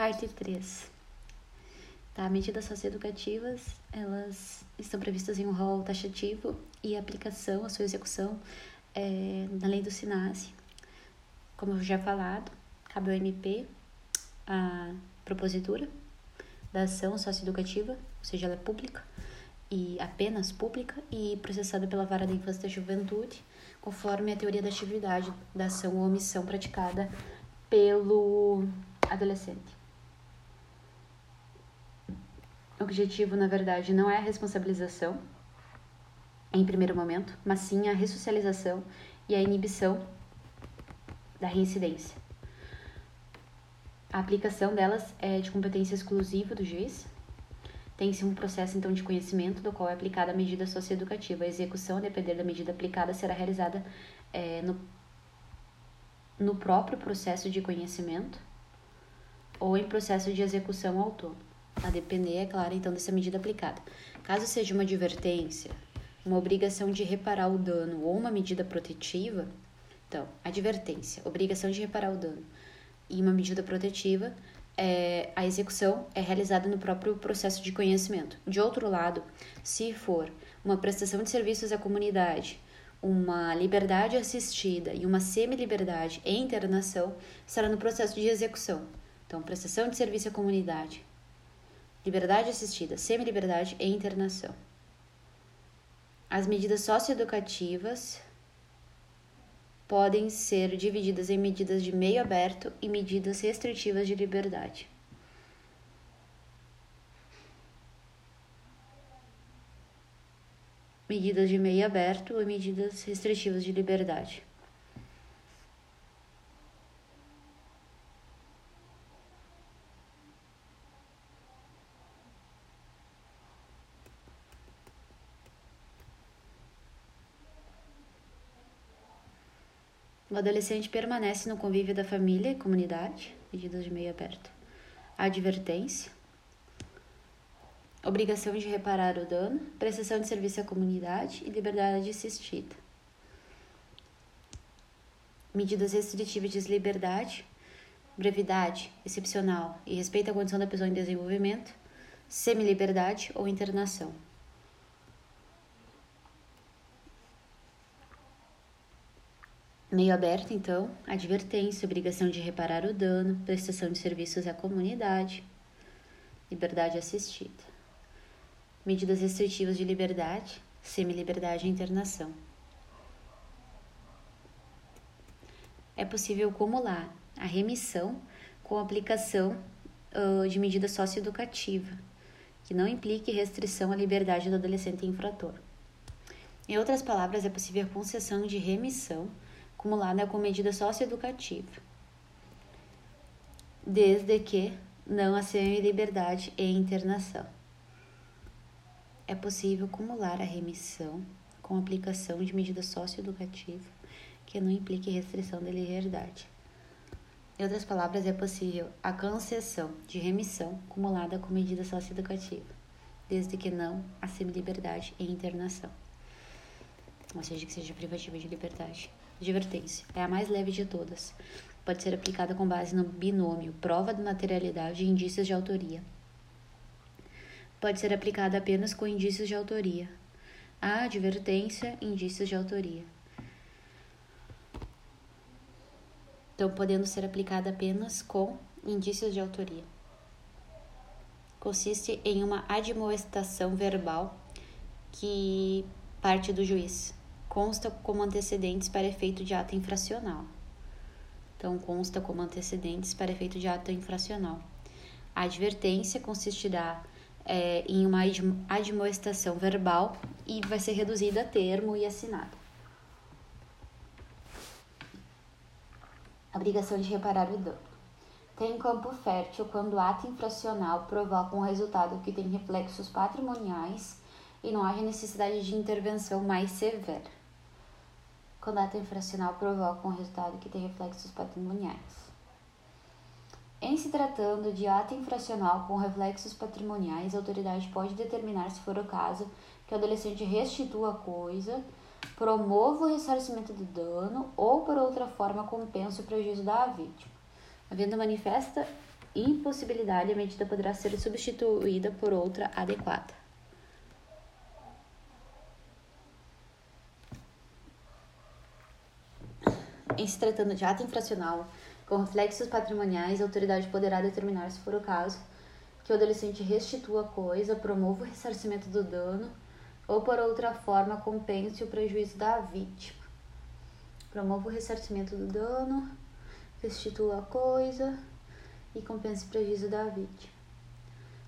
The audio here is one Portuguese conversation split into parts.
Parte 3. Tá, medidas socioeducativas, elas estão previstas em um rol taxativo e a aplicação, a sua execução é, na lei do SINASE. Como eu já falado, cabe ao MP a propositura da ação socioeducativa, ou seja, ela é pública e apenas pública e processada pela vara da infância e da juventude, conforme a teoria da atividade da ação ou omissão praticada pelo adolescente. O objetivo, na verdade, não é a responsabilização em primeiro momento, mas sim a ressocialização e a inibição da reincidência. A aplicação delas é de competência exclusiva do juiz. Tem-se um processo, então, de conhecimento do qual é aplicada a medida socioeducativa. A execução, a depender da medida aplicada, será realizada é, no, no próprio processo de conhecimento ou em processo de execução autônomo, a depender, é claro, então, dessa medida aplicada. Caso seja uma advertência, uma obrigação de reparar o dano ou uma medida protetiva, então, advertência, obrigação de reparar o dano e uma medida protetiva, é, a execução é realizada no próprio processo de conhecimento. De outro lado, se for uma prestação de serviços à comunidade, uma liberdade assistida e uma semi-liberdade em internação, será no processo de execução. Então, prestação de serviço à comunidade, liberdade assistida, semi-liberdade e internação. As medidas socioeducativas podem ser divididas em medidas de meio aberto e medidas restritivas de liberdade. Medidas de meio aberto e medidas restritivas de liberdade. O adolescente permanece no convívio da família e comunidade, medidas de meio aberto. Advertência. Obrigação de reparar o dano, prestação de serviço à comunidade e liberdade assistida. Medidas restritivas de liberdade, brevidade, excepcional e respeito à condição da pessoa em desenvolvimento, semi-liberdade ou internação. Meio aberto, então, advertência, obrigação de reparar o dano, prestação de serviços à comunidade, liberdade assistida. Medidas restritivas de liberdade, semi-liberdade e internação. É possível acumular a remissão com a aplicação uh, de medida socioeducativa, que não implique restrição à liberdade do adolescente infrator. Em outras palavras, é possível a concessão de remissão acumulada com medida socioeducativa, desde que não a semi-liberdade e internação. É possível acumular a remissão com aplicação de medida socioeducativa que não implique restrição da liberdade. Em outras palavras, é possível a concessão de remissão acumulada com medida socioeducativa, desde que não a semi-liberdade e internação, ou seja, que seja privativa de liberdade. Advertência. É a mais leve de todas. Pode ser aplicada com base no binômio prova de materialidade e indícios de autoria. Pode ser aplicada apenas com indícios de autoria. A advertência, indícios de autoria. Então, podendo ser aplicada apenas com indícios de autoria. Consiste em uma admoestação verbal que parte do juiz consta como antecedentes para efeito de ato infracional. Então, consta como antecedentes para efeito de ato infracional. A advertência consistirá é, em uma admoestação verbal e vai ser reduzida a termo e assinada. Obrigação de reparar o dano. Tem campo fértil quando o ato infracional provoca um resultado que tem reflexos patrimoniais e não haja necessidade de intervenção mais severa quando ato infracional provoca um resultado que tem reflexos patrimoniais. Em se tratando de ato infracional com reflexos patrimoniais, a autoridade pode determinar, se for o caso, que o adolescente restitua a coisa, promova o ressarcimento do dano ou, por outra forma, compensa o prejuízo da vítima. Havendo manifesta impossibilidade, a medida poderá ser substituída por outra adequada. Em se tratando de ato infracional com reflexos patrimoniais, a autoridade poderá determinar, se for o caso, que o adolescente restitua a coisa, promova o ressarcimento do dano ou, por outra forma, compense o prejuízo da vítima. Promova o ressarcimento do dano, restitua a coisa e compense o prejuízo da vítima.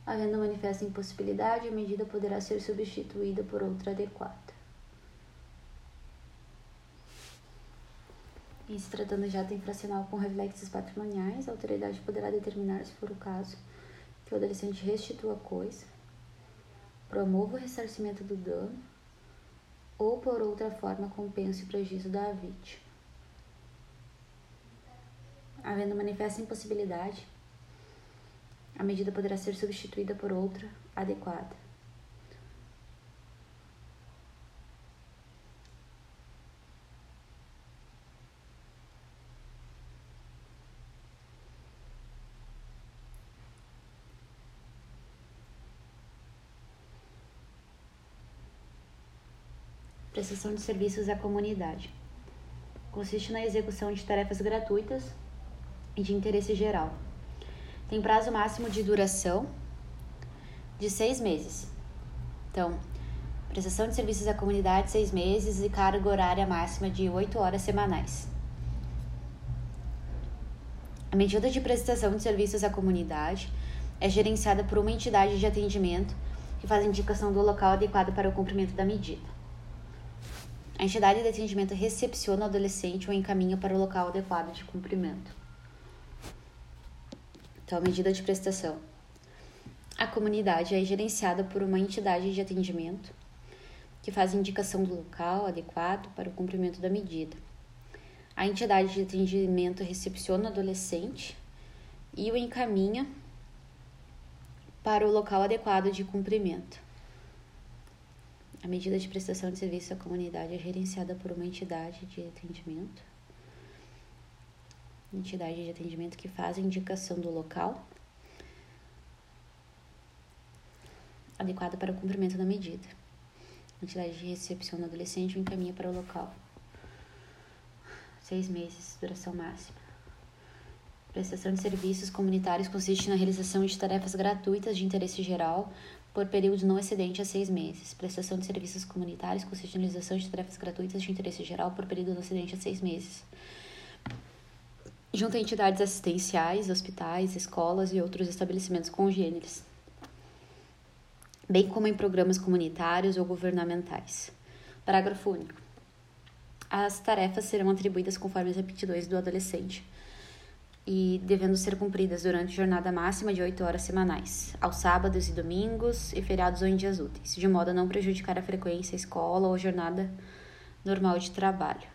Havendo manifesta impossibilidade, a medida poderá ser substituída por outra adequada. Em se tratando de ato infracional com reflexos patrimoniais, a autoridade poderá determinar, se for o caso, que o adolescente restitua a coisa, promova o ressarcimento do dano ou, por outra forma, compense o prejuízo da vítima. Havendo manifesta impossibilidade, a medida poderá ser substituída por outra adequada. Prestação de serviços à comunidade. Consiste na execução de tarefas gratuitas e de interesse geral. Tem prazo máximo de duração de seis meses. Então, prestação de serviços à comunidade, seis meses e carga horária máxima de oito horas semanais. A medida de prestação de serviços à comunidade é gerenciada por uma entidade de atendimento que faz indicação do local adequado para o cumprimento da medida. A entidade de atendimento recepciona o adolescente ou encaminha para o local adequado de cumprimento. Então, a medida de prestação. A comunidade é gerenciada por uma entidade de atendimento que faz indicação do local adequado para o cumprimento da medida. A entidade de atendimento recepciona o adolescente e o encaminha para o local adequado de cumprimento. A medida de prestação de serviço à comunidade é gerenciada por uma entidade de atendimento, entidade de atendimento que faz a indicação do local adequada para o cumprimento da medida. Entidade de recepção do adolescente o encaminha para o local. Seis meses, duração máxima. Prestação de serviços comunitários consiste na realização de tarefas gratuitas de interesse geral por período não excedente a seis meses. Prestação de serviços comunitários consiste na realização de tarefas gratuitas de interesse geral por período não excedente a seis meses. Junto a entidades assistenciais, hospitais, escolas e outros estabelecimentos congêneres, bem como em programas comunitários ou governamentais. Parágrafo único. As tarefas serão atribuídas conforme as aptidões do adolescente e devendo ser cumpridas durante jornada máxima de 8 horas semanais, aos sábados e domingos e feriados ou em dias úteis, de modo a não prejudicar a frequência, escola ou jornada normal de trabalho.